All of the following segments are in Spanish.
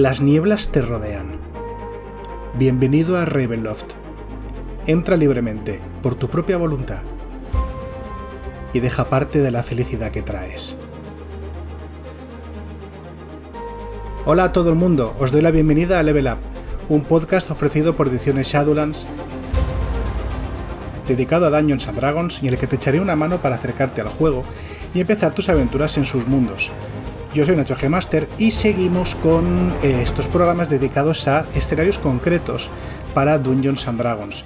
Las nieblas te rodean. Bienvenido a Ravenloft. Entra libremente, por tu propia voluntad, y deja parte de la felicidad que traes. Hola a todo el mundo, os doy la bienvenida a Level Up, un podcast ofrecido por Ediciones Shadowlands dedicado a Dungeons and Dragons y en el que te echaré una mano para acercarte al juego y empezar tus aventuras en sus mundos. Yo soy Nacho G Master y seguimos con eh, estos programas dedicados a escenarios concretos para Dungeons and Dragons.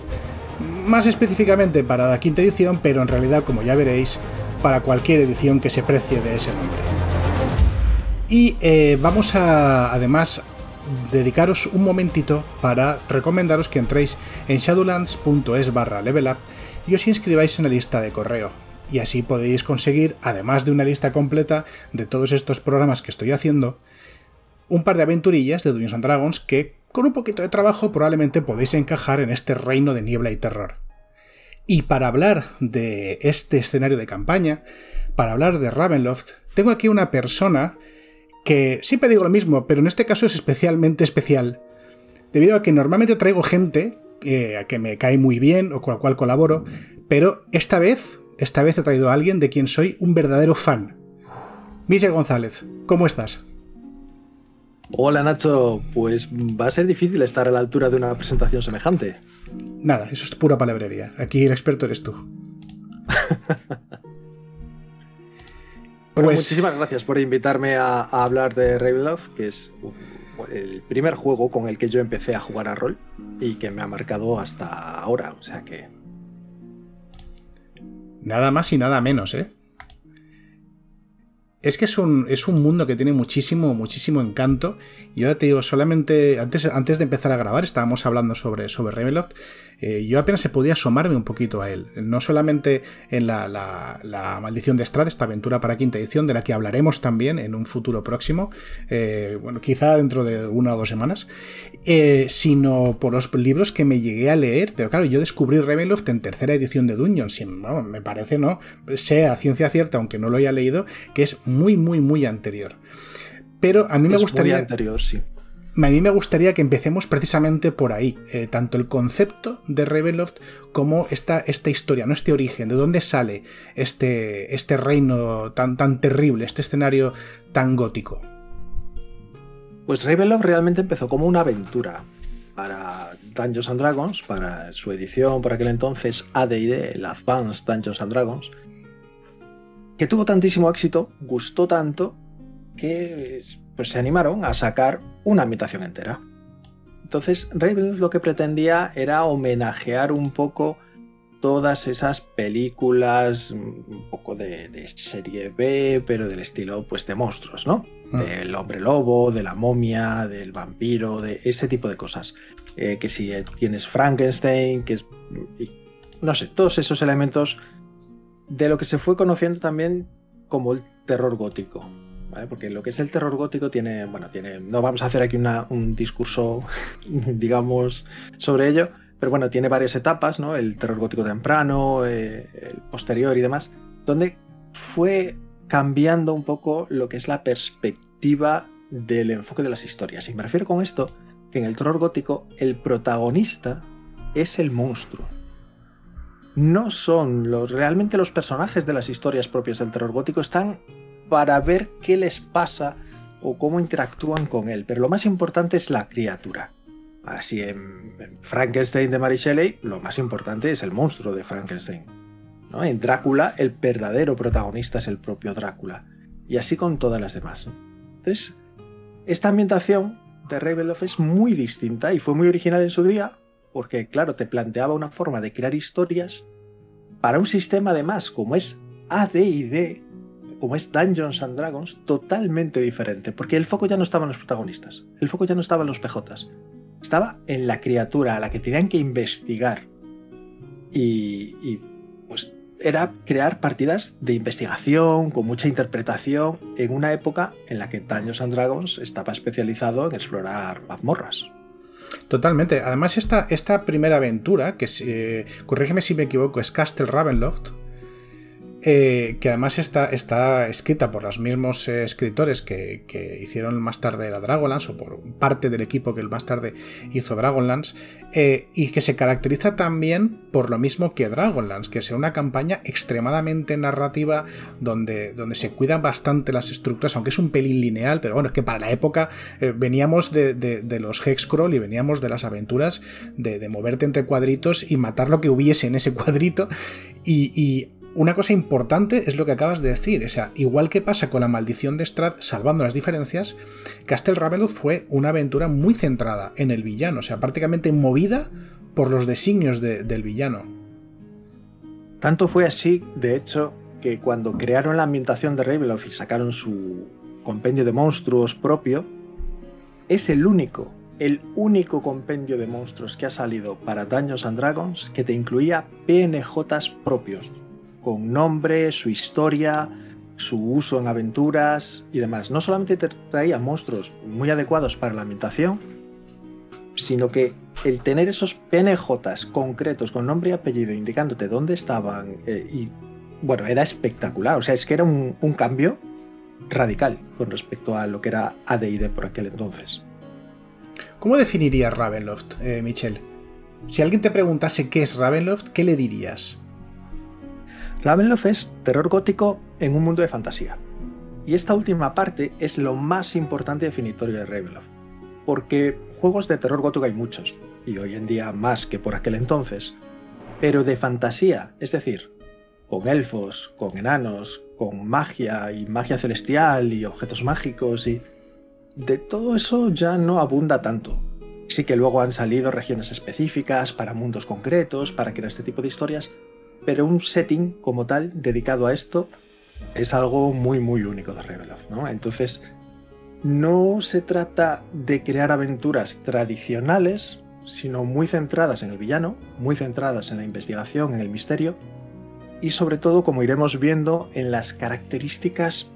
Más específicamente para la quinta edición, pero en realidad, como ya veréis, para cualquier edición que se precie de ese nombre. Y eh, vamos a, además, dedicaros un momentito para recomendaros que entréis en shadowlands.es barra level up y os inscribáis en la lista de correo. Y así podéis conseguir, además de una lista completa de todos estos programas que estoy haciendo, un par de aventurillas de Dungeons and Dragons que, con un poquito de trabajo, probablemente podéis encajar en este reino de niebla y terror. Y para hablar de este escenario de campaña, para hablar de Ravenloft, tengo aquí una persona que siempre digo lo mismo, pero en este caso es especialmente especial, debido a que normalmente traigo gente eh, a que me cae muy bien o con la cual colaboro, pero esta vez, esta vez he traído a alguien de quien soy un verdadero fan. Michel González, ¿cómo estás? Hola Nacho, pues va a ser difícil estar a la altura de una presentación semejante. Nada, eso es pura palabrería. Aquí el experto eres tú. Pues muchísimas gracias por invitarme a, hablar de Ravenloft, que es el primer juego con el que yo empecé a jugar a rol y que me ha marcado hasta ahora. O sea que. Nada más y nada menos, ¿eh? Es que es un, es un mundo que tiene muchísimo, muchísimo encanto. Y yo te digo, solamente antes, antes de empezar a grabar estábamos hablando sobre, sobre Ravenloft eh, yo apenas se podía asomarme un poquito a él. No solamente en la, Maldición de Strad, esta aventura para quinta edición, de la que hablaremos también en un futuro próximo, eh, bueno, quizá dentro de una o dos semanas, eh, sino por los libros que me llegué a leer. Pero claro, yo descubrí Ravenloft en tercera edición de Dungeons. Y, me parece, ¿no? Sea ciencia cierta, aunque no lo haya leído, que es muy, muy, muy anterior. Pero a mí me gustaría. Muy anterior, sí a mí me gustaría que empecemos precisamente por ahí, eh, tanto el concepto de Ravenloft como esta, esta, historia, no este origen, de dónde sale este, este reino tan, tan terrible, este escenario tan gótico. Pues Ravenloft realmente empezó como una aventura para Dungeons and Dragons, para su edición por aquel entonces AD&D, el Advanced Dungeons and Dragons, que tuvo tantísimo éxito, gustó tanto, que pues se animaron a sacar una ambientación entera. Entonces, Ravenloft lo que pretendía era homenajear un poco todas esas películas, un poco de, serie B, pero del estilo pues de monstruos, ¿no? Ah. Del hombre lobo, de la momia, del vampiro, de ese tipo de cosas. Eh, que si tienes Frankenstein, que es... no sé, todos esos elementos de lo que se fue conociendo también como el terror gótico. Porque lo que es el terror gótico tiene, bueno, tiene, no vamos a hacer aquí un discurso, digamos, sobre ello, pero bueno, tiene varias etapas, ¿no? El terror gótico temprano, eh, el posterior y demás, donde fue cambiando un poco lo que es la perspectiva del enfoque de las historias. Y me refiero con esto que en el terror gótico el protagonista es el monstruo. No son los realmente los personajes de las historias propias del terror gótico están para ver qué les pasa o cómo interactúan con él. Pero lo más importante es la criatura. Así en, Frankenstein de Mary Shelley, lo más importante es el monstruo de Frankenstein. ¿no? En Drácula, el verdadero protagonista es el propio Drácula. Y así con todas las demás. Entonces, esta ambientación de Ravenloft es muy distinta y fue muy original en su día, porque, claro, te planteaba una forma de crear historias para un sistema además como es AD&D, como es Dungeons and Dragons, totalmente diferente, porque el foco ya no estaba en los protagonistas, el foco ya no estaba en los PJs, estaba en la criatura a la que tenían que investigar. Y, pues era crear partidas de investigación con mucha interpretación en una época en la que Dungeons and Dragons estaba especializado en explorar mazmorras. Totalmente. Además, esta, esta primera aventura, que corrígeme si me equivoco, es Castle Ravenloft, eh, que además está, está, escrita por los mismos eh, escritores que, hicieron más tarde la Dragonlance, o por parte del equipo que más tarde hizo Dragonlance, eh, y que se caracteriza también por lo mismo que Dragonlance, que es una campaña extremadamente narrativa, donde, donde se cuidan bastante las estructuras, aunque es un pelín lineal, pero bueno, es que para la época veníamos de, los Hexcrawl y veníamos de las aventuras de, de moverte entre cuadritos y matar lo que hubiese en ese cuadrito, y una cosa importante es lo que acabas de decir, o sea, igual que pasa con la maldición de Strad, salvando las diferencias, Castle Ravenloft fue una aventura muy centrada en el villano, o sea, prácticamente movida por los designios del villano. Tanto fue así, de hecho, que cuando crearon la ambientación de Ravenloft y sacaron su compendio de monstruos propio, es el único, el único compendio de monstruos que ha salido para Dungeons and Dragons que te incluía PNJs propios, con nombre, su historia, su uso en aventuras y demás. No solamente te traía monstruos muy adecuados para la ambientación, sino que el tener esos PNJs concretos con nombre y apellido indicándote dónde estaban eh, y bueno, era espectacular. O sea, es que era un, cambio radical con respecto a lo que era ADD por aquel entonces. ¿Cómo definirías Ravenloft, eh, Michelle? Si alguien te preguntase qué es Ravenloft, ¿qué le dirías? Ravenloft es terror gótico en un mundo de fantasía. Y esta última parte es lo más importante y definitorio de Ravenloft. Porque juegos de terror gótico hay muchos, y hoy en día más que por aquel entonces. Pero de fantasía, es decir, con elfos, con enanos, con magia y magia celestial y objetos mágicos y... De todo eso ya no abunda tanto. Sí que luego han salido regiones específicas para mundos concretos, para crear este tipo de historias, pero un setting como tal dedicado a esto es algo muy muy único de Ravenloft, ¿no? Entonces, no se trata de crear aventuras tradicionales, sino muy centradas en el villano, muy centradas en la investigación, en el misterio, y sobre todo, como iremos viendo, en las características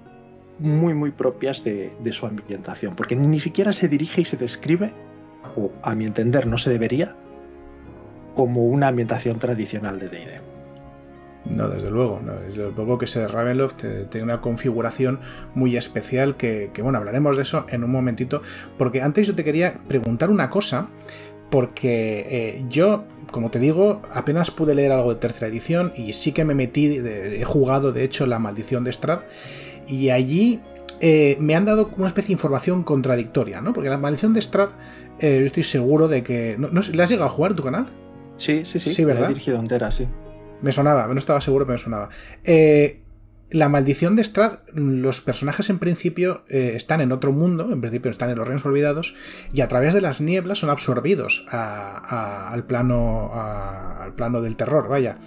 muy muy propias de, de su ambientación, porque ni siquiera se dirige y se describe, o a mi entender no se debería, como una ambientación tradicional de D&D. No, desde luego. No. Desde luego que ese Ravenloft tiene una configuración muy especial que, bueno, hablaremos de eso en un momentito. Porque antes yo te quería preguntar una cosa, porque eh, yo, como te digo, apenas pude leer algo de tercera edición y sí que me metí, he jugado de hecho la maldición de Strad y allí eh, me han dado una especie de información contradictoria, ¿no? Porque la maldición de Strad, eh, yo estoy seguro de que... ¿no, ¿Le has llegado a jugar en tu canal? Sí, sí, sí. Sí, ¿verdad? he dirigido entera, sí. Me sonaba, no estaba seguro, pero me sonaba. Eh, la maldición de Strad, los personajes en principio eh, están en otro mundo, en principio están en los reinos olvidados, y a través de las nieblas son absorbidos al, plano, al plano del terror, vaya.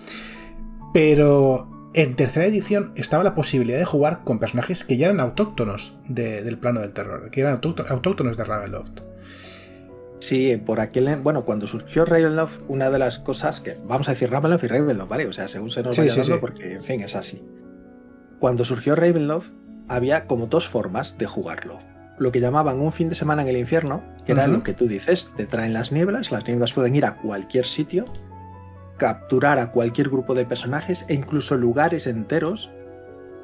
Pero en tercera edición estaba la posibilidad de jugar con personajes que ya eran autóctonos del plano del terror, que eran autóctonos de Ravenloft. Sí, por aquel. Bueno, cuando surgió Ravenloft, una de las cosas que. Vamos a decir Ravenloft y Ravenloft, ¿vale? O sea, según se nos vaya dando, porque, en fin, es así. Cuando surgió Ravenloft, había como dos formas de jugarlo. Lo que llamaban un fin de semana en el infierno, que era lo que tú dices, te traen las nieblas, las nieblas pueden ir a cualquier sitio, capturar a cualquier grupo de personajes e incluso lugares enteros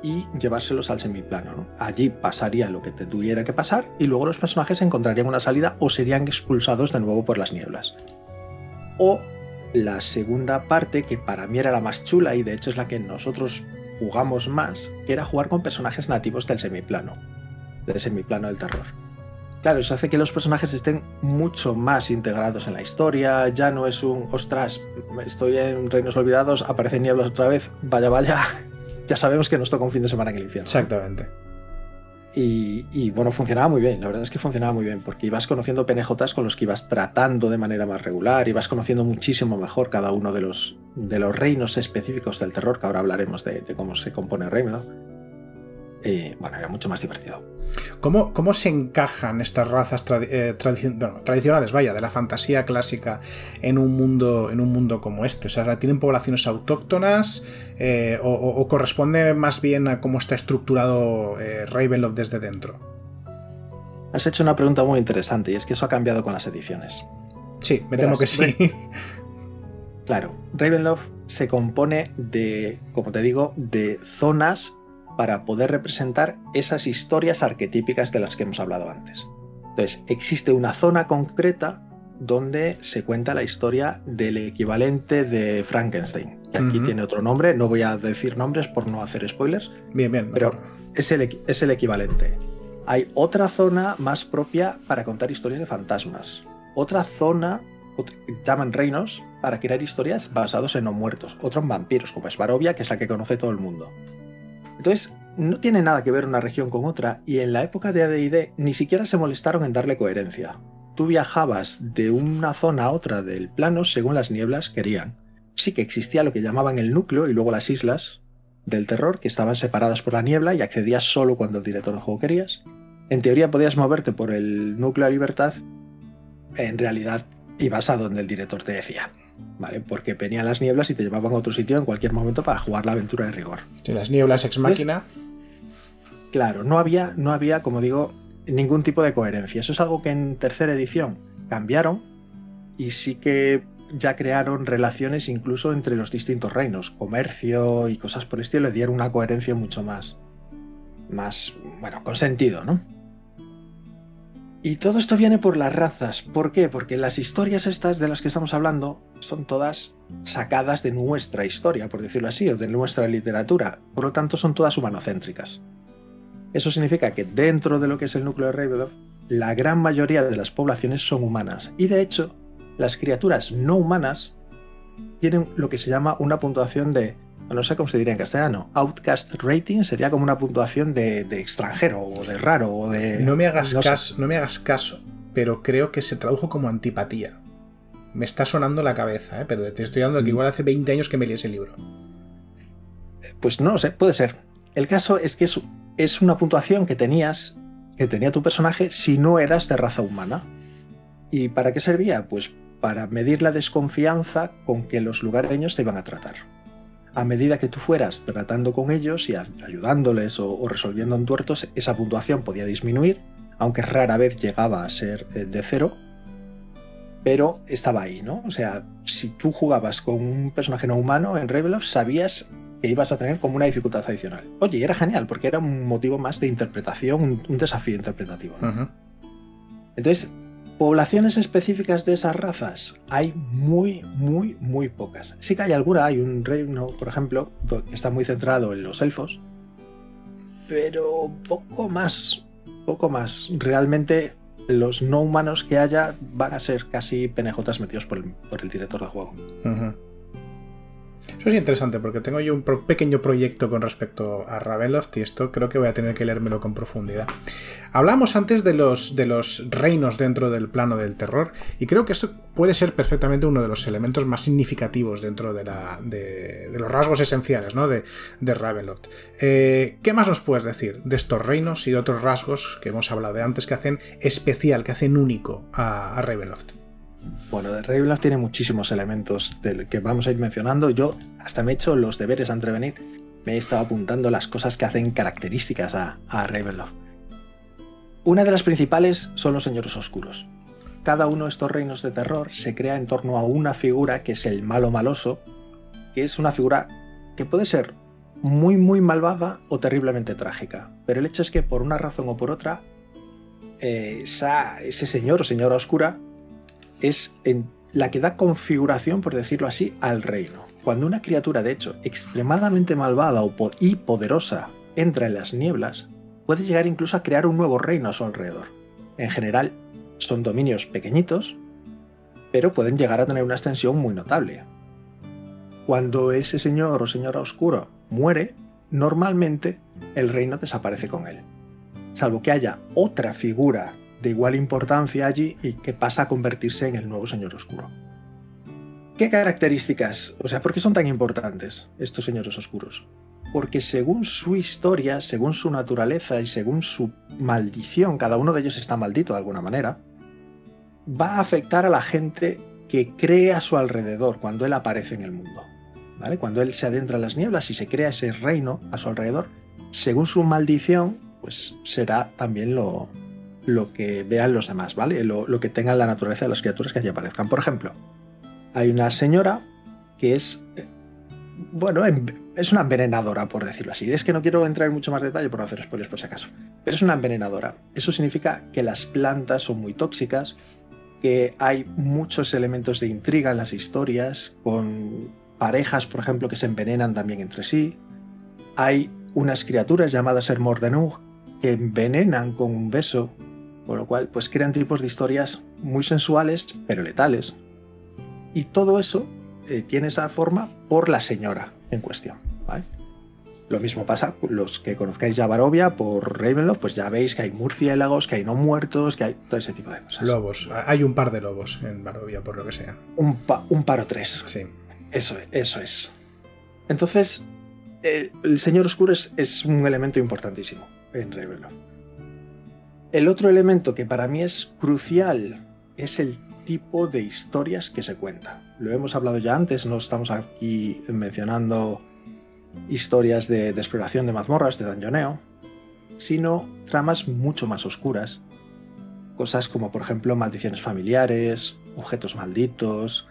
y llevárselos al semiplano. Allí pasaría lo que te tuviera que pasar y luego los personajes encontrarían una salida o serían expulsados de nuevo por las nieblas. O la segunda parte, que para mí era la más chula y de hecho es la que nosotros jugamos más, que era jugar con personajes nativos del semiplano, del semiplano del terror. Claro, eso hace que los personajes estén mucho más integrados en la historia, ya no es un, ostras, estoy en Reinos Olvidados, aparecen nieblas otra vez, vaya, vaya, ya sabemos que nos toca un fin de semana en el infierno. Exactamente. Y, bueno, funcionaba muy bien, la verdad es que funcionaba muy bien, porque ibas conociendo PNJs con los que ibas tratando de manera más regular, ibas conociendo muchísimo mejor cada uno de los, de los reinos específicos del terror, que ahora hablaremos de, cómo se compone el reino. Bueno, era mucho más divertido. ¿Cómo, cómo se encajan estas razas eh, tradicionales, vaya, de la fantasía clásica en un mundo, en un mundo como este? O sea, ¿tienen poblaciones autóctonas eh, o, corresponde más bien a cómo está estructurado eh, Ravenloft desde dentro? Has hecho una pregunta muy interesante y es que eso ha cambiado con las ediciones. Sí, me temo que sí. Claro, Ravenloft se compone de, como te digo, de zonas para poder representar esas historias arquetípicas de las que hemos hablado antes. Entonces, existe una zona concreta donde se cuenta la historia del equivalente de Frankenstein, que aquí tiene otro nombre, no voy a decir nombres por no hacer spoilers. Bien, bien. Pero es el, es el equivalente. Hay otra zona más propia para contar historias de fantasmas. Otra zona, llaman reinos, para crear historias basados en no muertos. Otro en vampiros, como es Barovia, que es la que conoce todo el mundo. Entonces, no tiene nada que ver una región con otra y en la época de AD&D ni siquiera se molestaron en darle coherencia. Tú viajabas de una zona a otra del plano según las nieblas querían. Sí que existía lo que llamaban el núcleo y luego las islas del terror que estaban separadas por la niebla y accedías solo cuando el director de juego querías. En teoría podías moverte por el núcleo de libertad, en realidad ibas a donde el director te decía. ¿Vale? Porque venían las nieblas y te llevaban a otro sitio en cualquier momento para jugar la aventura de rigor. Sí, las nieblas ex máquina. claro, no había, no había, como digo, ningún tipo de coherencia. Eso es algo que en tercera edición cambiaron y sí que ya crearon relaciones incluso entre los distintos reinos, comercio y cosas por el estilo, le dieron una coherencia mucho más, más, bueno, con sentido, ¿no? Y todo esto viene por las razas. ¿Por qué? Porque las historias estas de las que estamos hablando son todas sacadas de nuestra historia, por decirlo así, o de nuestra literatura. Por lo tanto, son todas humanocéntricas. Eso significa que dentro de lo que es el núcleo de Ravenloft, la gran mayoría de las poblaciones son humanas. Y de hecho, las criaturas no humanas tienen lo que se llama una puntuación de no sé cómo se diría en castellano, outcast rating sería como una puntuación de, extranjero o de raro o de... No me hagas caso, no me hagas caso, pero creo que se tradujo como antipatía. Me está sonando la cabeza, ¿eh? pero te estoy dando que mm. igual hace 20 años que me leí ese libro. Pues no lo sé, puede ser. El caso es que es, es una puntuación que tenías, que tenía tu personaje si no eras de raza humana. ¿Y para qué servía? Pues para medir la desconfianza con que los lugareños te iban a tratar a medida que tú fueras tratando con ellos y ayudándoles o, resolviendo entuertos, esa puntuación podía disminuir, aunque rara vez llegaba a ser eh, de cero, pero estaba ahí, ¿no? O sea, si tú jugabas con un personaje no humano en Ravenloft, sabías que ibas a tener como una dificultad adicional. Oye, era genial, porque era un motivo más de interpretación, un, desafío interpretativo. Entonces, Poblaciones específicas de esas razas hay muy, muy, muy pocas. Sí que hay alguna, hay un reino, por ejemplo, que está muy centrado en los elfos, pero poco más, poco más. Realmente los no humanos que haya van a ser casi penejotas metidos por el, director de juego. Eso es interesante porque tengo yo un pequeño proyecto con respecto a Ravenloft y esto creo que voy a tener que leérmelo con profundidad. Hablamos antes de los, de los reinos dentro del plano del terror y creo que esto puede ser perfectamente uno de los elementos más significativos dentro de, la, de, los rasgos esenciales ¿no? de, de Ravenloft. Eh, ¿Qué más nos puedes decir de estos reinos y de otros rasgos que hemos hablado de antes que hacen especial, que hacen único a, a Ravenloft? Bueno, de Ravenloft tiene muchísimos elementos que vamos a ir mencionando. Yo hasta me he hecho los deberes antes de venir. Me he estado apuntando las cosas que hacen características a, a Ravenloft. Una de las principales son los señores oscuros. Cada uno de estos reinos de terror se crea en torno a una figura que es el malo maloso, que es una figura que puede ser muy muy malvada o terriblemente trágica. Pero el hecho es que por una razón o por otra, eh, ese señor o señora oscura es la que da configuración, por decirlo así, al reino. Cuando una criatura, de hecho, extremadamente malvada y poderosa entra en las nieblas, puede llegar incluso a crear un nuevo reino a su alrededor. En general, son dominios pequeñitos, pero pueden llegar a tener una extensión muy notable. Cuando ese señor o señora oscuro muere, normalmente el reino desaparece con él. Salvo que haya otra figura de igual importancia allí y que pasa a convertirse en el nuevo Señor Oscuro. ¿Qué características? O sea, ¿por qué son tan importantes estos señores oscuros? Porque según su historia, según su naturaleza y según su maldición, cada uno de ellos está maldito de alguna manera, va a afectar a la gente que cree a su alrededor cuando él aparece en el mundo. ¿vale? Cuando él se adentra en las nieblas y se crea ese reino a su alrededor, según su maldición, pues será también lo, lo que vean los demás, ¿vale? Lo, que tengan la naturaleza de las criaturas que allí aparezcan. Por ejemplo, hay una señora que es, eh, bueno, es una envenenadora, por decirlo así. Es que no quiero entrar en mucho más detalle por no hacer spoilers por si acaso. Pero es una envenenadora. Eso significa que las plantas son muy tóxicas, que hay muchos elementos de intriga en las historias, con parejas, por ejemplo, que se envenenan también entre sí. Hay unas criaturas llamadas Hermordenug que envenenan con un beso, con lo cual pues crean tipos de historias muy sensuales pero letales. Y todo eso eh, tiene esa forma por la señora en cuestión. Lo mismo pasa los que conozcáis ya Barovia por Ravenloft, pues ya veis que hay murciélagos, que hay no muertos, que hay todo ese tipo de cosas. Lobos, hay un par de lobos en Barovia, por lo que sea. Un, un par o tres. Sí. Eso, eso es. Entonces, eh, el Señor Oscuro es, un elemento importantísimo en Ravenloft. El otro elemento que para mí es crucial es el tipo de historias que se cuentan. Lo hemos hablado ya antes, no estamos aquí mencionando historias de, exploración de mazmorras, de dañoneo, sino tramas mucho más oscuras. Cosas como, por ejemplo, maldiciones familiares, objetos malditos,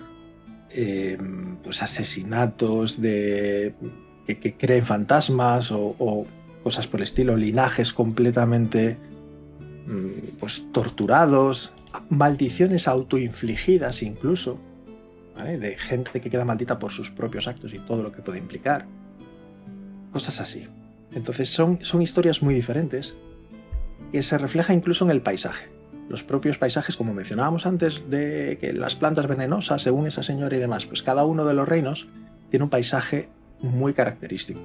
em, pues asesinatos de, que, creen fantasmas o, cosas por el estilo, linajes completamente pues, torturados, maldiciones autoinfligidas incluso, de gente que queda maldita por sus propios actos y todo lo que puede implicar cosas así. Entonces son, son historias muy diferentes que se refleja incluso en el paisaje. Los propios paisajes, como mencionábamos antes, de que las plantas venenosas, según esa señora y demás, pues cada uno de los reinos tiene un paisaje muy característico.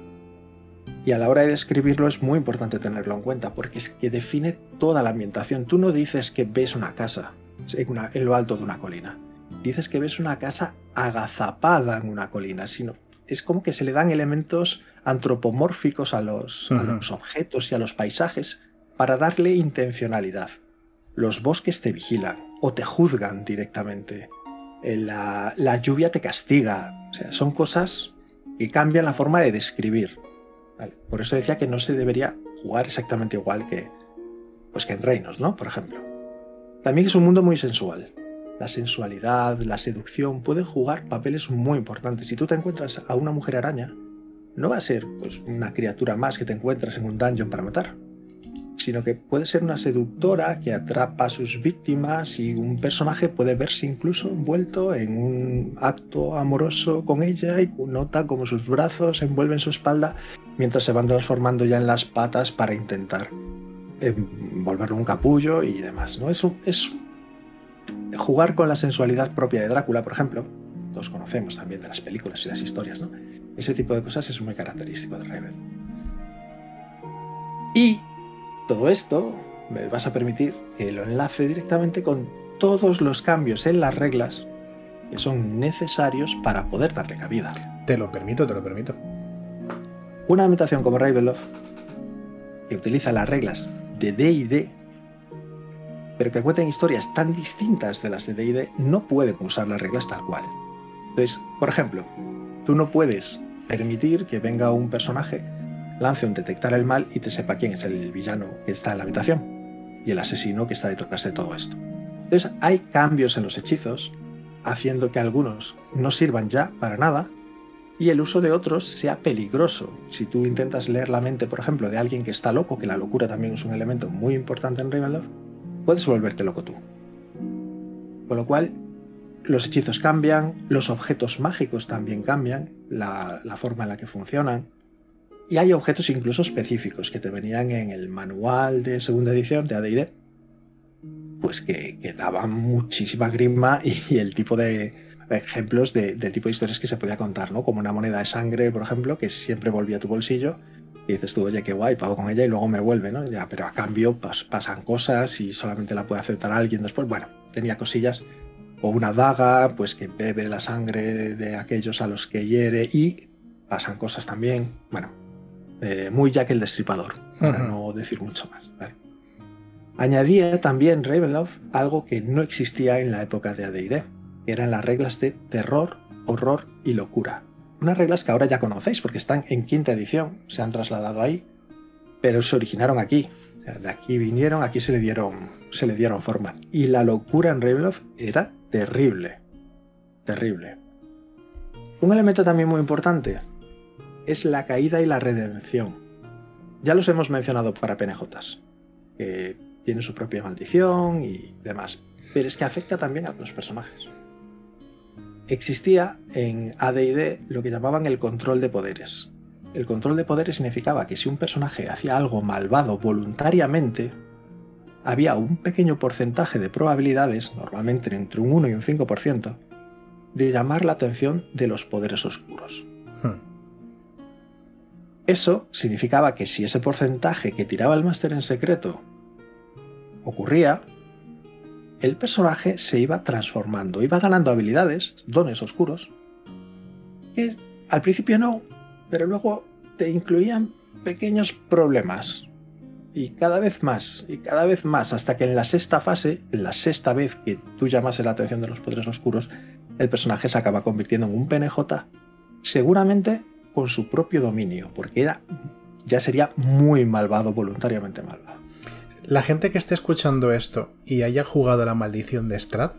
Y a la hora de describirlo es muy importante tenerlo en cuenta, porque es que define toda la ambientación. Tú no dices que ves una casa en, en lo alto de una colina. Dices que ves una casa agazapada en una colina, sino es como que se le dan elementos antropomórficos a los, objetos y a los paisajes para darle intencionalidad. Los bosques te vigilan o te juzgan directamente. Eh, la, lluvia te castiga. O sea, son cosas que cambian la forma de describir. Por eso decía que no se debería jugar exactamente igual que, pues que en Reinos, ¿no? Por ejemplo. También es un mundo muy sensual. La sensualidad, la seducción pueden jugar papeles muy importantes. Si tú te encuentras a una mujer araña, no va a ser pues, una criatura más que te encuentras en un dungeon para matar, sino que puede ser una seductora que atrapa a sus víctimas y un personaje puede verse incluso envuelto en un acto amoroso con ella y nota como sus brazos envuelven su espalda mientras se van transformando ya en las patas para intentar envolverlo un capullo y demás. ¿no? Es, es jugar con la sensualidad propia de Drácula, por ejemplo. Todos conocemos también de las películas y las historias, ¿no? Ese tipo de cosas es muy característico de Rebel. Y todo esto me vas a permitir que lo enlace directamente con todos los cambios en las reglas que son necesarios para poder darle cabida. Te lo permito, te lo permito. Una ambientación como Ravenloft, que utiliza las reglas de D&D, pero que cuentan historias tan distintas de las de D&D, no puede usar las reglas tal cual. Entonces, por ejemplo, Tú no puedes permitir que venga un personaje, lance un detectar el mal y te sepa quién es el villano que está en la habitación y el asesino que está detrás de todo esto. Entonces hay cambios en los hechizos, haciendo que algunos no sirvan ya para nada y el uso de otros sea peligroso. Si tú intentas leer la mente, por ejemplo, de alguien que está loco, que la locura también es un elemento muy importante en Ravenloft, puedes volverte loco tú. Con lo cual, los hechizos cambian, los objetos mágicos también cambian, la, forma en la que funcionan. Y hay objetos incluso específicos que te venían en el manual de segunda edición de AD&D, pues que, daban muchísima grima y, el tipo de ejemplos del tipo de historias que se podía contar, ¿no? Como una moneda de sangre, por ejemplo, que siempre volvía a tu bolsillo y dices tú, oye, qué guay, pago con ella y luego me vuelve, ¿no? Ya, pero a cambio pasan cosas y solamente la puede aceptar alguien después. Bueno, tenía cosillas o una daga, pues que bebe la sangre de, aquellos a los que hiere y pasan cosas también, bueno, eh, muy Jack el Destripador, para no decir mucho más. Añadía también Ravenloft algo que no existía en la época de AD&D, que eran las reglas de terror, horror y locura. Unas reglas que ahora ya conocéis porque están en quinta edición, se han trasladado ahí, pero se originaron aquí. de aquí vinieron, aquí se le dieron, se le dieron forma. Y la locura en Ravenloft era terrible. Terrible. Un elemento también muy importante es la caída y la redención. Ya los hemos mencionado para PNJs, que tiene su propia maldición y demás, pero es que afecta también a los personajes. Existía en ADD lo que llamaban el control de poderes. El control de poderes significaba que si un personaje hacía algo malvado voluntariamente, había un pequeño porcentaje de probabilidades, normalmente entre un 1 y un 5%, de llamar la atención de los poderes oscuros. Eso significaba que si ese porcentaje que tiraba el máster en secreto ocurría, el personaje se iba transformando, iba ganando habilidades, dones oscuros, que al principio no, pero luego te incluían pequeños problemas. Y cada vez más, y cada vez más, hasta que en la sexta fase, la sexta vez que tú llamas la atención de los poderes oscuros, el personaje se acaba convirtiendo en un PNJ, seguramente con su propio dominio, porque era, ya sería muy malvado, voluntariamente malvado. La gente que esté escuchando esto y haya jugado la maldición de Strad,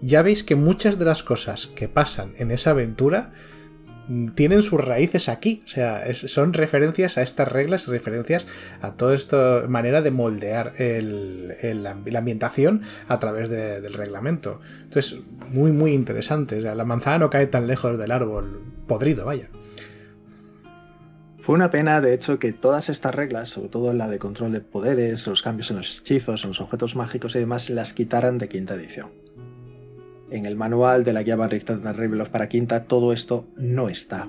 ya veis que muchas de las cosas que pasan en esa aventura tienen sus raíces aquí. O sea, son referencias a estas reglas, referencias a toda esta manera de moldear la, ambientación a través del reglamento. Entonces, muy, muy interesante. O sea, la manzana no cae tan lejos del árbol podrido, vaya. Fue una pena, de hecho, que todas estas reglas, sobre todo la de control de poderes, los cambios en los hechizos, en los objetos mágicos y demás, las quitaran de quinta edición en el manual de la guía Richten de para quinta, todo esto no está.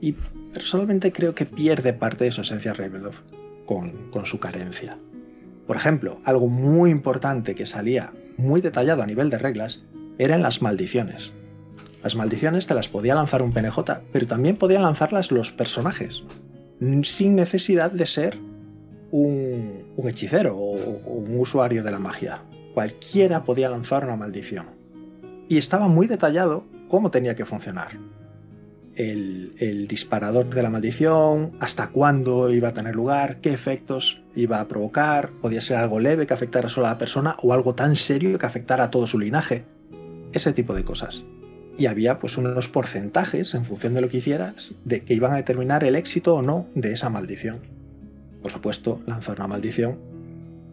Y personalmente creo que pierde parte de su esencia Ravenloft con, con su carencia. Por ejemplo, algo muy importante que salía muy detallado a nivel de reglas eran las maldiciones. Las maldiciones te las podía lanzar un PNJ, pero también podían lanzarlas los personajes, sin necesidad de ser un hechicero o un usuario de la magia. Cualquiera podía lanzar una maldición y estaba muy detallado cómo tenía que funcionar. El, disparador de la maldición, hasta cuándo iba a tener lugar, qué efectos iba a provocar, podía ser algo leve que afectara solo a la persona o algo tan serio que afectara a todo su linaje, ese tipo de cosas. Y había pues unos porcentajes en función de lo que hicieras de que iban a determinar el éxito o no de esa maldición. Por supuesto, lanzar una maldición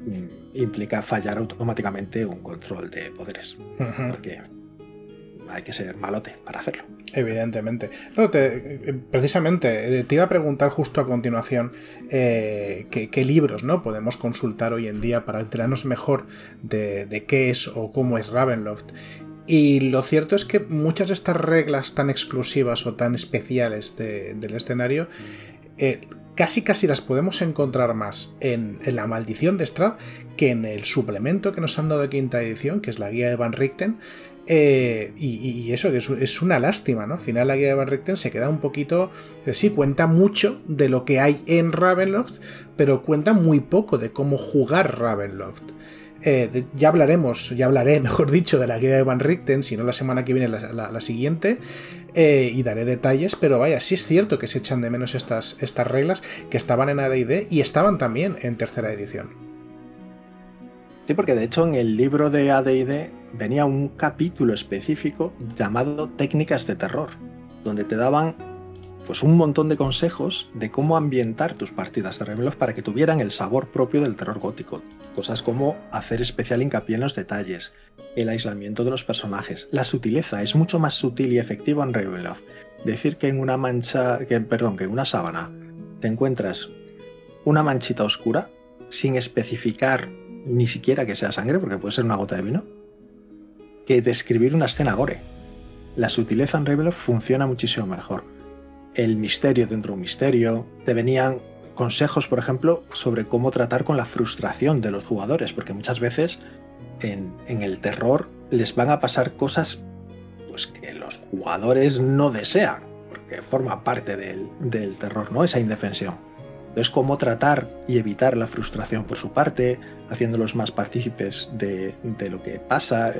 mm, implica fallar automáticamente un control de poderes. Porque hay que ser malote para hacerlo. Evidentemente. Eh, precisamente, eh, te iba a preguntar justo a continuación eh, qué, libros ¿no? podemos consultar hoy en día para enterarnos mejor de, qué es o cómo es Ravenloft. Y lo cierto es que muchas de estas reglas tan exclusivas o tan especiales del escenario casi casi las podemos encontrar más en, la maldición de Strad que en el suplemento que nos han dado de quinta edición, que es la guía de Van Richten, eh, y, eso es, es, una lástima, ¿no? Al final la guía de Van Richten se queda un poquito... Eh, sí, cuenta mucho de lo que hay en Ravenloft, pero cuenta muy poco de cómo jugar Ravenloft. Eh, ya hablaremos, ya hablaré, mejor dicho, de la guía de Van Richten, si no la semana que viene la, siguiente, y daré detalles, pero vaya, sí es cierto que se echan de menos estas, estas reglas que estaban en AD&D y estaban también en tercera edición. Sí, porque de hecho en el libro de ADD venía un capítulo específico llamado Técnicas de Terror, donde te daban pues un montón de consejos de cómo ambientar tus partidas de Ravenloft para que tuvieran el sabor propio del terror gótico. Cosas como hacer especial hincapié en los detalles, el aislamiento de los personajes, la sutileza, es mucho más sutil y efectivo en Ravenloft. Decir que en una mancha, que, perdón, que en una sábana te encuentras una manchita oscura sin especificar ni siquiera que sea sangre, porque puede ser una gota de vino, que describir una escena gore. La sutileza en Ravenloft funciona muchísimo mejor. El misterio dentro de un misterio. Te venían consejos, por ejemplo, sobre cómo tratar con la frustración de los jugadores, porque muchas veces en, el terror les van a pasar cosas pues, que los jugadores no desean, porque forma parte del, del terror, ¿no? Esa indefensión. Entonces, cómo tratar y evitar la frustración por su parte, haciéndolos más partícipes de, lo que pasa.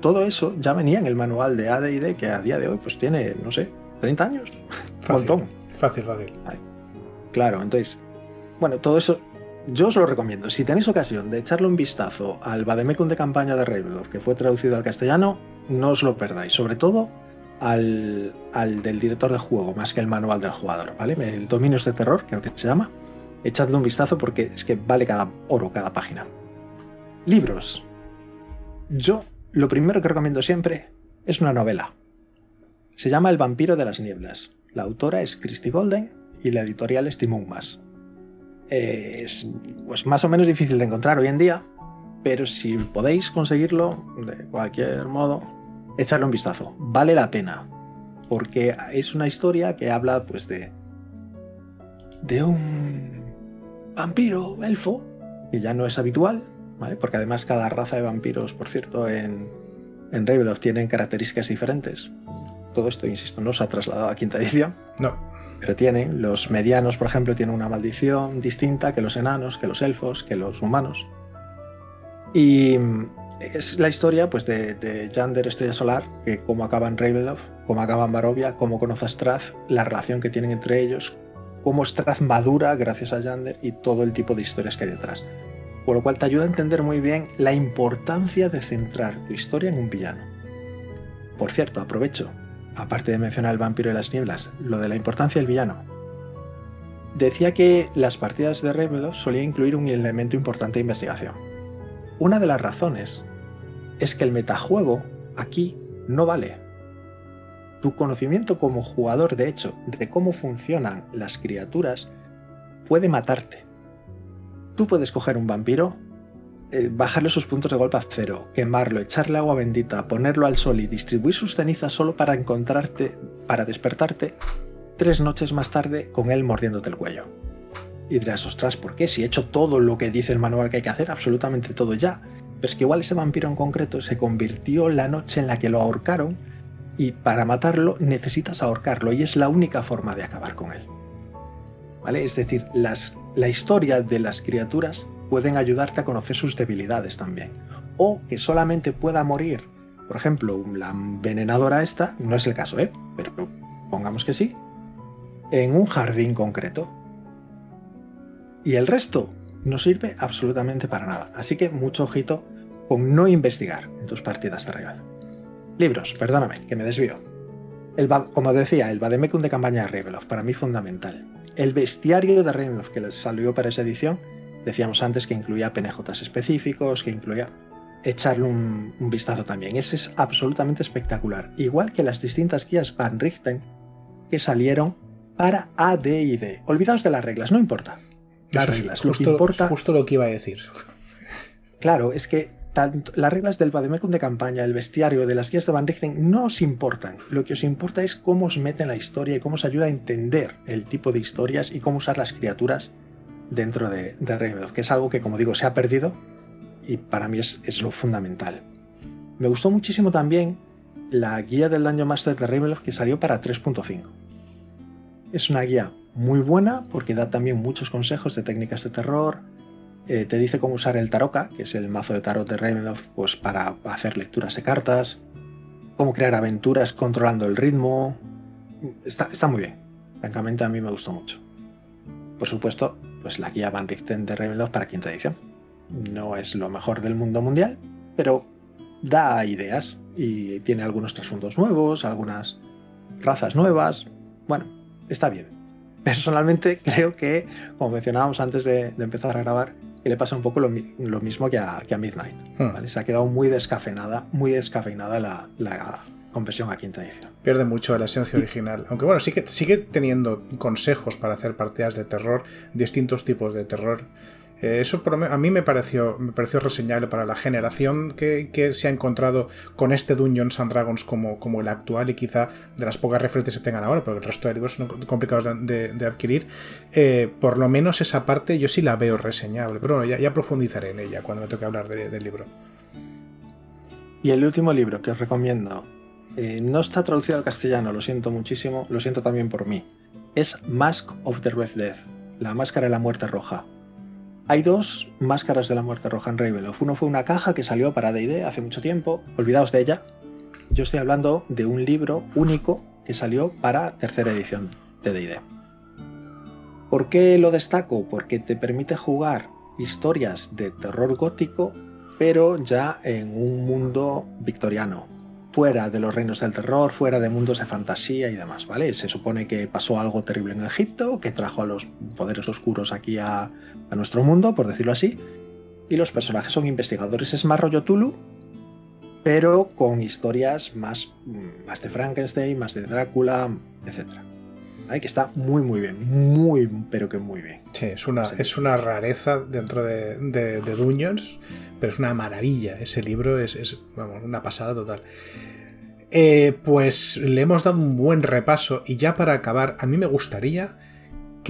Todo eso ya venía en el manual de AD&D que a día de hoy pues tiene, no sé, 30 años. Un montón. Fácil, fácil. Claro, entonces, bueno, todo eso yo os lo recomiendo. Si tenéis ocasión de echarle un vistazo al Bademecum de campaña de Ravenloft, que fue traducido al castellano, no os lo perdáis. Sobre todo al, al, del director de juego más que el manual del jugador, ¿vale? El Dominios de Terror, creo que se llama. Echadle un vistazo porque es que vale cada oro cada página. Libros. Yo lo primero que recomiendo siempre es una novela. Se llama El vampiro de las nieblas. La autora es Christy Golden y la editorial es Timon Mas. Es pues más o menos difícil de encontrar hoy en día, pero si podéis conseguirlo de cualquier modo, echarle un vistazo. Vale la pena, porque es una historia que habla pues de de un vampiro elfo que ya no es habitual, ¿vale? Porque además cada raza de vampiros, por cierto, en en Ravenloft tienen características diferentes. Todo esto, insisto, no se ha trasladado a quinta edición. No. Pero tienen, los medianos, por ejemplo, tienen una maldición distinta que los enanos, que los elfos, que los humanos. Y es la historia pues, de, de Yander Estrella Solar, que cómo acaba en Ravenloft, cómo acaba en Barovia, cómo conoce a Strath, la relación que tienen entre ellos, cómo Strath madura gracias a Yander y todo el tipo de historias que hay detrás. Por lo cual te ayuda a entender muy bien la importancia de centrar tu historia en un villano. Por cierto, aprovecho, aparte de mencionar el vampiro de las nieblas, lo de la importancia del villano. Decía que las partidas de Ravenloft solían incluir un elemento importante de investigación. Una de las razones es que el metajuego aquí no vale. Tu conocimiento como jugador, de hecho, de cómo funcionan las criaturas, puede matarte. Tú puedes coger un vampiro, eh, bajarle sus puntos de golpe a cero, quemarlo, echarle agua bendita, ponerlo al sol y distribuir sus cenizas solo para encontrarte, para despertarte tres noches más tarde con él mordiéndote el cuello. Y dirás, ostras, ¿por qué? Si he hecho todo lo que dice el manual que hay que hacer, absolutamente todo ya. Pero es que igual ese vampiro en concreto se convirtió la noche en la que lo ahorcaron y para matarlo necesitas ahorcarlo y es la única forma de acabar con él. ¿Vale? Es decir, las, la historia de las criaturas pueden ayudarte a conocer sus debilidades también. O que solamente pueda morir, por ejemplo, la envenenadora esta, no es el caso, ¿eh? Pero pongamos que sí, en un jardín concreto. Y el resto no sirve absolutamente para nada. Así que mucho ojito con no investigar en tus partidas de rival. Libros, perdóname, que me desvío. El, como decía, el Vademecum de campaña de Ravenloft, para mí fundamental. El bestiario de Ravenloft que salió para esa edición, decíamos antes que incluía PNJs específicos, que incluía echarle un, un, vistazo también. Ese es absolutamente espectacular. Igual que las distintas guías Van Richten que salieron para ADID. Olvidaos de las reglas, no importa. Las Eso reglas, es justo, lo que importa. es justo lo que iba a decir. Claro, es que las reglas del Vademecum de campaña, el bestiario, de las guías de Van Richten no os importan. Lo que os importa es cómo os mete en la historia y cómo os ayuda a entender el tipo de historias y cómo usar las criaturas dentro de, de Ravenloft, que es algo que, como digo, se ha perdido y para mí es, es, lo fundamental. Me gustó muchísimo también la guía del Dungeon Master de Ravenloft que salió para 3.5. Es una guía muy buena porque da también muchos consejos de técnicas de terror, eh, te dice cómo usar el Taroka, que es el mazo de tarot de Ravenloft, pues para hacer lecturas de cartas, cómo crear aventuras controlando el ritmo. Está, está muy bien. Francamente a mí me gustó mucho. Por supuesto, pues la guía Van Richten de Ravenloft para quinta edición. No es lo mejor del mundo mundial, pero da ideas y tiene algunos trasfondos nuevos, algunas razas nuevas. Bueno, está bien. Personalmente creo que, como mencionábamos antes de, de empezar a grabar, que le pasa un poco lo, lo mismo que a, que a Midnight. Hmm. ¿vale? Se ha quedado muy descafeinada, muy descafeinada la, la conversión a quinta edición. Pierde mucho de la esencia original. Aunque bueno, sigue, sigue teniendo consejos para hacer partidas de terror, distintos tipos de terror. Eh, eso a mí me pareció, me pareció reseñable para la generación que, se ha encontrado con este Dungeons and Dragons como, como el actual y quizá de las pocas referencias que tengan ahora, porque el resto de libros son complicados de, adquirir. Eh, por lo menos esa parte yo sí la veo reseñable, pero bueno, ya, profundizaré en ella cuando me toque hablar de, del libro. Y el último libro que os recomiendo eh, no está traducido al castellano, lo siento muchísimo, lo siento también por mí. Es Mask of the Red Death, la máscara de la muerte roja. Hay dos máscaras de la muerte roja en Ravenloft. Uno fue una caja que salió para D&D hace mucho tiempo. Olvidaos de ella. Yo estoy hablando de un libro único que salió para tercera edición de D&D. ¿Por qué lo destaco? Porque te permite jugar historias de terror gótico, pero ya en un mundo victoriano. fuera de los reinos del terror, fuera de mundos de fantasía y demás, ¿vale? Se supone que pasó algo terrible en Egipto, que trajo a los poderes oscuros aquí a, a nuestro mundo, por decirlo así, y los personajes son investigadores. Es más rollo Tulu, pero con historias más, más de Frankenstein, más de Drácula, etc. Que está muy, muy bien. Muy, pero que muy bien. Sí, es una, es una rareza dentro de, de, Dungeons, pero es una maravilla. Ese libro es, una pasada total. Eh, pues le hemos dado un buen repaso y ya para acabar, a mí me gustaría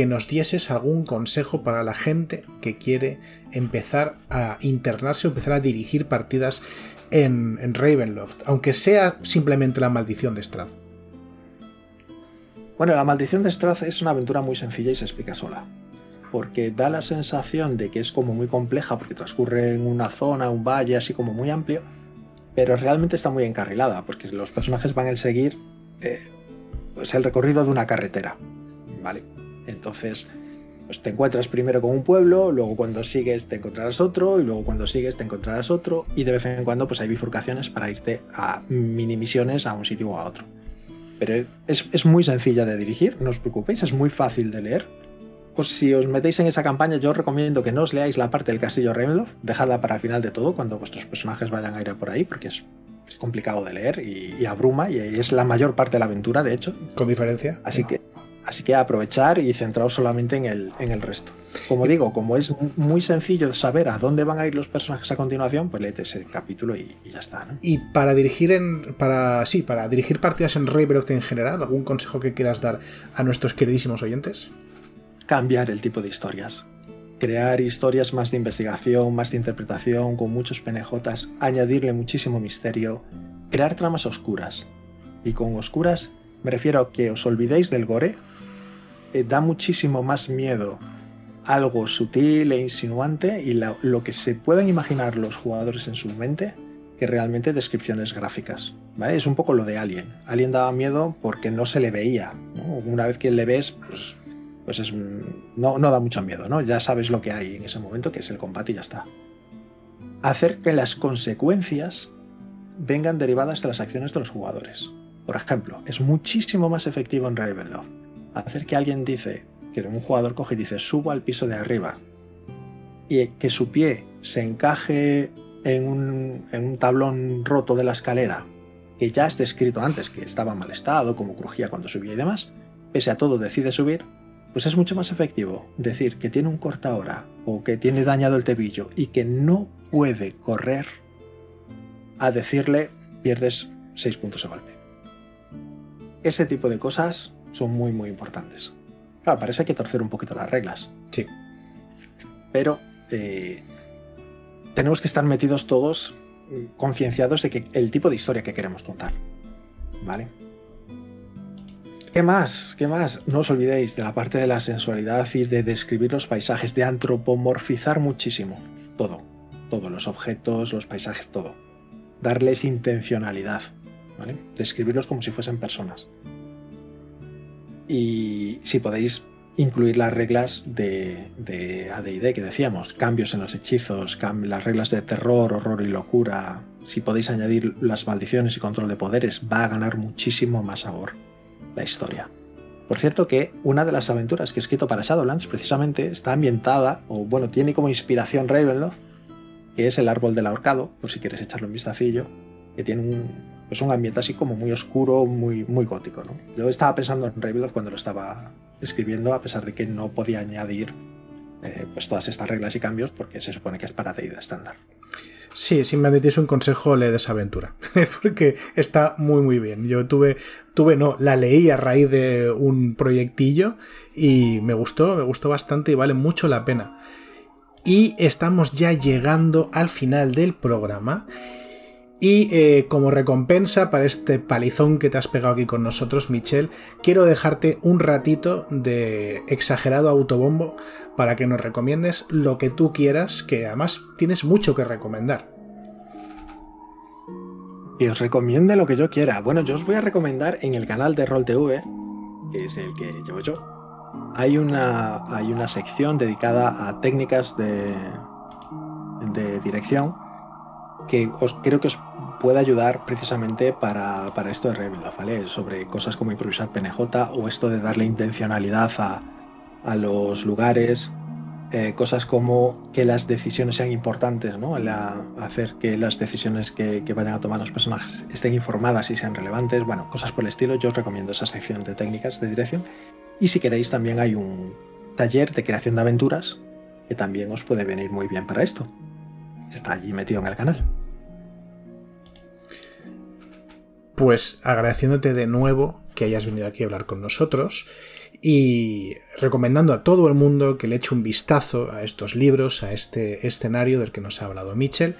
que nos dieses algún consejo para la gente que quiere empezar a internarse o empezar a dirigir partidas en, Ravenloft, aunque sea simplemente la maldición de Strath. Bueno, la maldición de Strath es una aventura muy sencilla y se explica sola. Porque da la sensación de que es como muy compleja porque transcurre en una zona, un valle así como muy amplio, pero realmente está muy encarrilada porque los personajes van a seguir eh, pues el recorrido de una carretera. ¿Vale? Entonces, pues te encuentras primero con un pueblo, luego cuando sigues te encontrarás otro, y luego cuando sigues te encontrarás otro, y de vez en cuando pues hay bifurcaciones para irte a mini misiones a un sitio o a otro. Pero es, muy sencilla de dirigir, no os preocupéis, es muy fácil de leer. O si os metéis en esa campaña, yo os recomiendo que no os leáis la parte del castillo Ravenloft, dejadla para el final de todo, cuando vuestros personajes vayan a ir por ahí, porque es, complicado de leer y, y, abruma, y es la mayor parte de la aventura, de hecho. Con diferencia. Así que Así que aprovechar y centraros solamente en el, en el resto. Como digo, como es muy sencillo saber a dónde van a ir los personajes a continuación, pues léete ese capítulo y, ya está. Y para dirigir en. para. sí, para dirigir partidas en Ravenloft en general, ¿algún consejo que quieras dar a nuestros queridísimos oyentes? Cambiar el tipo de historias. Crear historias más de investigación, más de interpretación, con muchos penejotas, añadirle muchísimo misterio, crear tramas oscuras. Y con oscuras me refiero a que os olvidéis del gore. Eh, da muchísimo más miedo algo sutil e insinuante y lo, que se pueden imaginar los jugadores en su mente que realmente descripciones gráficas. ¿vale? Es un poco lo de Alien. Alien daba miedo porque no se le veía. Una vez que le ves, pues, pues es, no, no, da mucho miedo. ¿no? Ya sabes lo que hay en ese momento, que es el combate y ya está. Hacer que las consecuencias vengan derivadas de las acciones de los jugadores. Por ejemplo, es muchísimo más efectivo en Ravenloft hacer que alguien dice, que un jugador coge y dice, subo al piso de arriba, y que su pie se encaje en un, tablón roto de la escalera, que ya has descrito antes que estaba en mal estado, como crujía cuando subía y demás, pese a todo decide subir, pues es mucho más efectivo decir que tiene un corta hora o que tiene dañado el tebillo y que no puede correr a decirle pierdes 6 puntos de golpe. Ese tipo de cosas son muy, muy importantes. Claro, parece que torcer un poquito las reglas. Sí. Pero eh, tenemos que estar metidos todos mm, concienciados de que el tipo de historia que queremos contar. ¿Vale? ¿Qué más? ¿Qué más? No os olvidéis de la parte de la sensualidad y de describir los paisajes, de antropomorfizar muchísimo. Todo. Todos los objetos, los paisajes, todo. Darles intencionalidad. Describirlos como si fuesen personas. Y si podéis incluir las reglas de, de ADD que decíamos, cambios en los hechizos, las reglas de terror, horror y locura, si podéis añadir las maldiciones y control de poderes, va a ganar muchísimo más sabor la historia. Por cierto que una de las aventuras que he escrito para Shadowlands precisamente está ambientada, o bueno, tiene como inspiración Ravenloft, que es el árbol del ahorcado, por si quieres echarle un vistacillo, que tiene un, pues un ambiente así como muy oscuro, muy, muy gótico. ¿no? Yo estaba pensando en Ravenloft cuando lo estaba escribiendo, a pesar de que no podía añadir eh, pues todas estas reglas y cambios, porque se supone que es para D&D estándar. Sí, si me admitís un consejo, lee esa aventura, porque está muy muy bien. Yo tuve, tuve, no, la leí a raíz de un proyectillo y me gustó, me gustó bastante y vale mucho la pena. Y estamos ya llegando al final del programa y eh, como recompensa para este palizón que te has pegado aquí con nosotros, Michelle, quiero dejarte un ratito de exagerado autobombo para que nos recomiendes lo que tú quieras, que además tienes mucho que recomendar. Y os recomiende lo que yo quiera. Bueno, yo os voy a recomendar en el canal de RollTV, que es el que llevo yo, hay una, hay una sección dedicada a técnicas de, de dirección que os, creo que os puede ayudar precisamente para, esto de Rebel, ¿vale? Sobre cosas como improvisar PNJ o esto de darle intencionalidad a, a los lugares, eh, cosas como que las decisiones sean importantes, ¿no? hacer que las decisiones que, vayan a tomar los personajes estén informadas y sean relevantes, bueno, cosas por el estilo. Yo os recomiendo esa sección de técnicas de dirección. Y si queréis, también hay un taller de creación de aventuras que también os puede venir muy bien para esto. Está allí metido en el canal. Pues agradeciéndote de nuevo que hayas venido aquí a hablar con nosotros y recomendando a todo el mundo que le eche un vistazo a estos libros, a este escenario del que nos ha hablado Mitchell.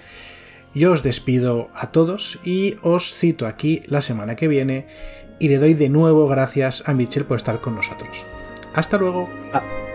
Yo os despido a todos y os cito aquí la semana que viene y le doy de nuevo gracias a Mitchell por estar con nosotros. Hasta luego. Ah.